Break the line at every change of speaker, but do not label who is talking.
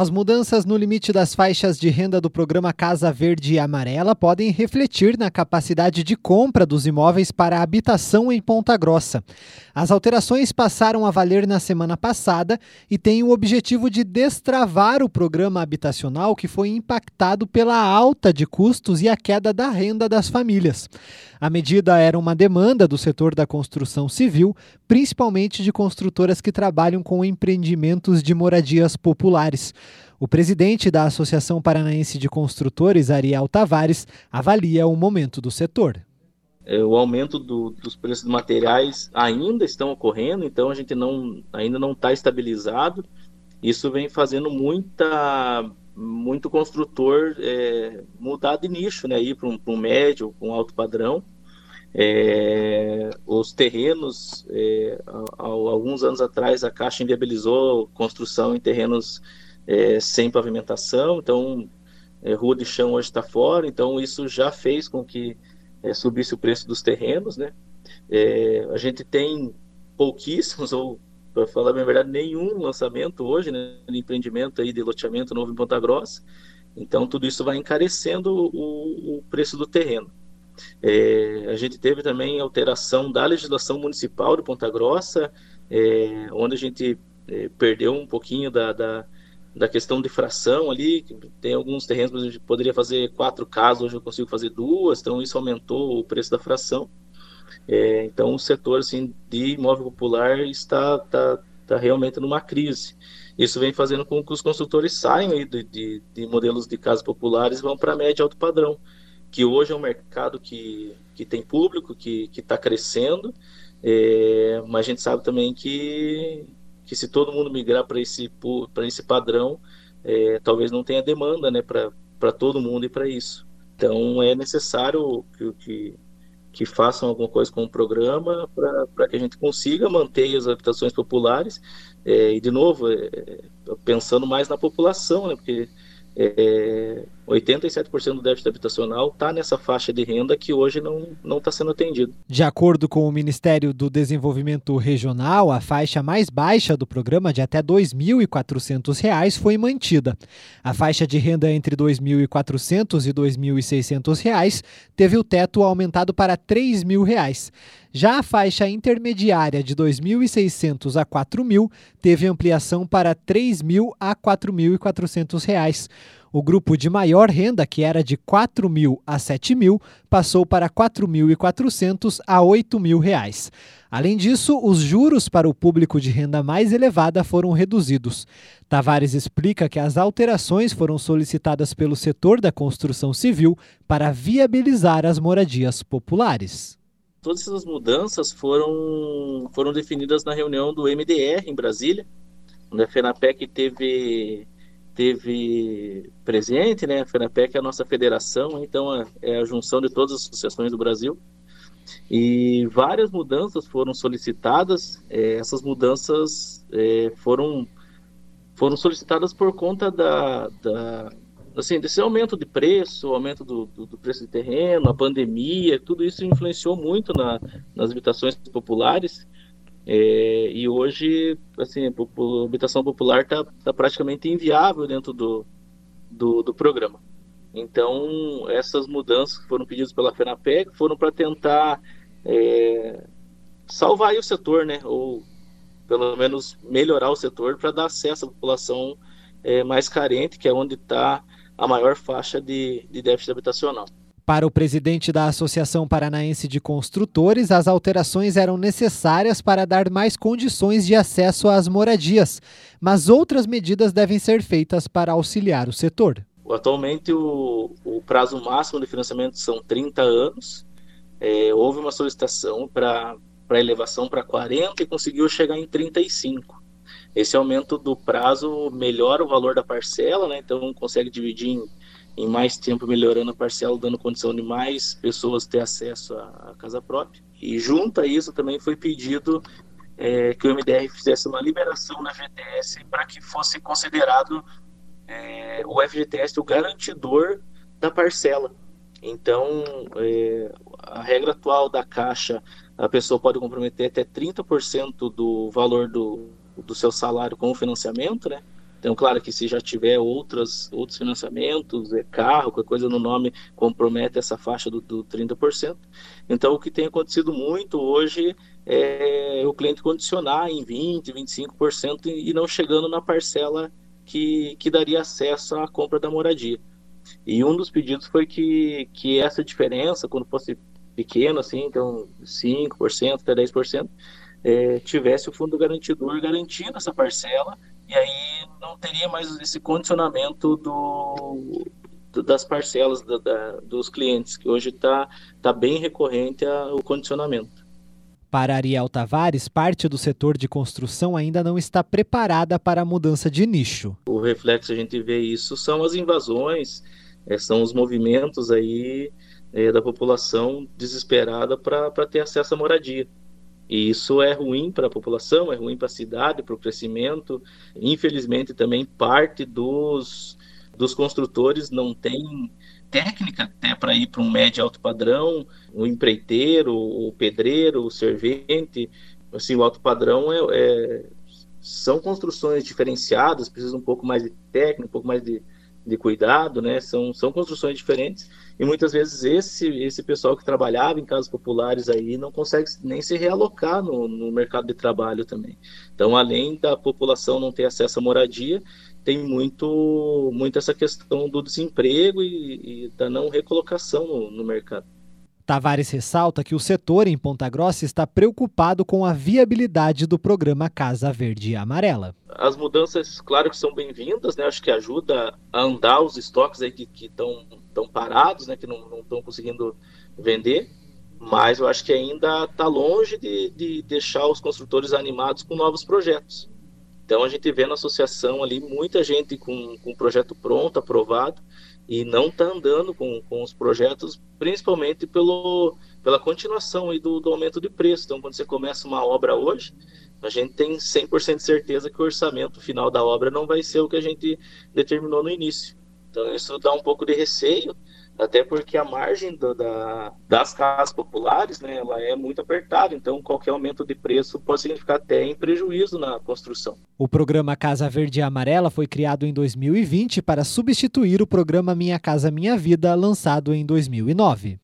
As mudanças no limite das faixas de renda do programa Casa Verde e Amarela podem refletir na capacidade de compra dos imóveis para habitação em Ponta Grossa. As alterações passaram a valer na semana passada e têm o objetivo de destravar o programa habitacional que foi impactado pela alta de custos e a queda da renda das famílias. A medida era uma demanda do setor da construção civil, principalmente de construtoras que trabalham com empreendimentos de moradias populares. O presidente da Associação Paranaense de Construtores, Ariel Tavares, avalia o momento do setor.
É, o aumento do, dos preços de materiais ainda estão ocorrendo, então a gente não, ainda não está estabilizado. Isso vem fazendo muita, muito construtor é, mudar de nicho, né, ir para um, um médio, um alto padrão. É, os terrenos, é, há, há, alguns anos atrás, a Caixa inviabilizou construção em terrenos é, sem pavimentação, então é, rua de chão hoje está fora, então isso já fez com que é, subisse o preço dos terrenos, né? É, a gente tem pouquíssimos, ou para falar bem a verdade, nenhum lançamento hoje né, de empreendimento aí de loteamento novo em Ponta Grossa, então tudo isso vai encarecendo o, o preço do terreno. É, a gente teve também alteração da legislação municipal de Ponta Grossa, é, onde a gente é, perdeu um pouquinho da, da, da questão de fração ali, tem alguns terrenos que a gente poderia fazer quatro casas, hoje eu consigo fazer duas, então isso aumentou o preço da fração. É, então o setor assim, de imóvel popular está, está, está realmente numa crise. Isso vem fazendo com que os construtores saiam aí de, de, de modelos de casas populares e vão para médio e alto padrão, que hoje é um mercado que, que tem público, que está crescendo, é, mas a gente sabe também que, que se todo mundo migrar para esse, esse padrão, é, talvez não tenha demanda né, para todo mundo e para isso. Então é necessário que, que, que, façam alguma coisa com o programa para que a gente consiga manter as habitações populares é, e, de novo, é, pensando mais na população, né, porque é, 87% do déficit habitacional está nessa faixa de renda que hoje não está sendo atendido.
De acordo com o Ministério do Desenvolvimento Regional, a faixa mais baixa do programa, de até R$ 2.400, foi mantida. A faixa de renda entre R$ 2.400 e R$ 2.600 teve o teto aumentado para R$ 3.000. Já a faixa intermediária de R$ 2.600 a R$ 4.000 teve ampliação para R$ 3.000 a R$ 4.400. O grupo de maior renda, que era de R$ 4.000 a R$ 7.000, passou para R$ 4.400 a R$ 8.000. Além disso, os juros para o público de renda mais elevada foram reduzidos. Tavares explica que as alterações foram solicitadas pelo setor da construção civil para viabilizar as moradias populares
todas essas mudanças foram, foram definidas na reunião do MDR em Brasília, onde a FENAPEC teve, teve presente, né? A FENAPEC é a nossa federação, então é, a junção de todas as associações do Brasil. E várias mudanças foram solicitadas, é, essas mudanças é, foram, foram solicitadas por conta da, da assim, desse aumento de preço, aumento do, do, do, preço de terreno, a pandemia, tudo isso influenciou muito na, nas habitações populares. É, e hoje, assim, a, habitação popular está tá praticamente inviável dentro do, do, do, programa. Então, essas mudanças que foram pedidas pela FENAPEC foram para tentar é, salvar o setor, né? Ou pelo menos melhorar o setor para dar acesso à população é, mais carente, que é onde está a maior faixa de, de déficit habitacional.
Para o presidente da Associação Paranaense de Construtores, as alterações eram necessárias para dar mais condições de acesso às moradias, mas outras medidas devem ser feitas para auxiliar o setor.
Atualmente, o, o prazo máximo de financiamento são 30 anos. É, houve uma solicitação para elevação para 40 e conseguiu chegar em 35. Esse aumento do prazo melhora o valor da parcela, né? Então consegue dividir em, em mais tempo, melhorando a parcela, dando condição de mais pessoas ter acesso à, à casa própria. E junto a isso também foi pedido é, que o MDR fizesse uma liberação na FGTS para que fosse considerado é, o FGTS o garantidor da parcela. Então, é, a regra atual da Caixa, a pessoa pode comprometer até 30% do valor do, do seu salário com o financiamento, né? Então, claro que se já tiver outras, outros financiamentos, é carro, qualquer coisa no nome compromete essa faixa do, do 30%. Então, o que tem acontecido muito hoje é o cliente condicionar em 20%, 25% e não chegando na parcela que, que daria acesso à compra da moradia. E um dos pedidos foi que, que essa diferença, quando fosse pequeno, assim, então 5%, até 10%, é, tivesse o fundo garantidor garantindo essa parcela e aí não teria mais esse condicionamento do, do das parcelas da, da, dos clientes, que hoje está tá bem recorrente a, o condicionamento.
Para Ariel Tavares, parte do setor de construção ainda não está preparada para a mudança de nicho.
O reflexo a gente vê isso são as invasões, é, são os movimentos aí é, da população desesperada para ter acesso à moradia. E isso é ruim para a população, é ruim para a cidade, para o crescimento. Infelizmente, também parte dos, dos construtores não tem técnica até para ir para um médio alto padrão, o empreiteiro, o pedreiro, o servente. Assim, o alto padrão é, é são construções diferenciadas, precisa um pouco mais de técnica, um pouco mais de, de cuidado, né? São, são construções diferentes e muitas vezes esse, esse pessoal que trabalhava em casas populares aí não consegue nem se realocar no, no mercado de trabalho também. Então, além da população não ter acesso à moradia, tem muito, muito essa questão do desemprego e, e da não recolocação no, no mercado.
Tavares ressalta que o setor em Ponta Grossa está preocupado com a viabilidade do programa Casa Verde e Amarela.
As mudanças, claro que são bem-vindas, né? Acho que ajuda a andar os estoques aí que estão tão parados, né? Que não estão conseguindo vender. Mas eu acho que ainda está longe de, de deixar os construtores animados com novos projetos. Então a gente vê na associação ali muita gente com, com projeto pronto, aprovado, e não está andando com, com os projetos, principalmente pelo, pela continuação aí do, do aumento de preço. Então, quando você começa uma obra hoje, a gente tem 100% de certeza que o orçamento final da obra não vai ser o que a gente determinou no início. Então, isso dá um pouco de receio, até porque a margem do, da, das casas populares, né, ela é muito apertada, então qualquer aumento de preço pode significar até em prejuízo na construção.
O programa Casa Verde e Amarela foi criado em 2020 para substituir o programa Minha Casa Minha Vida, lançado em 2009.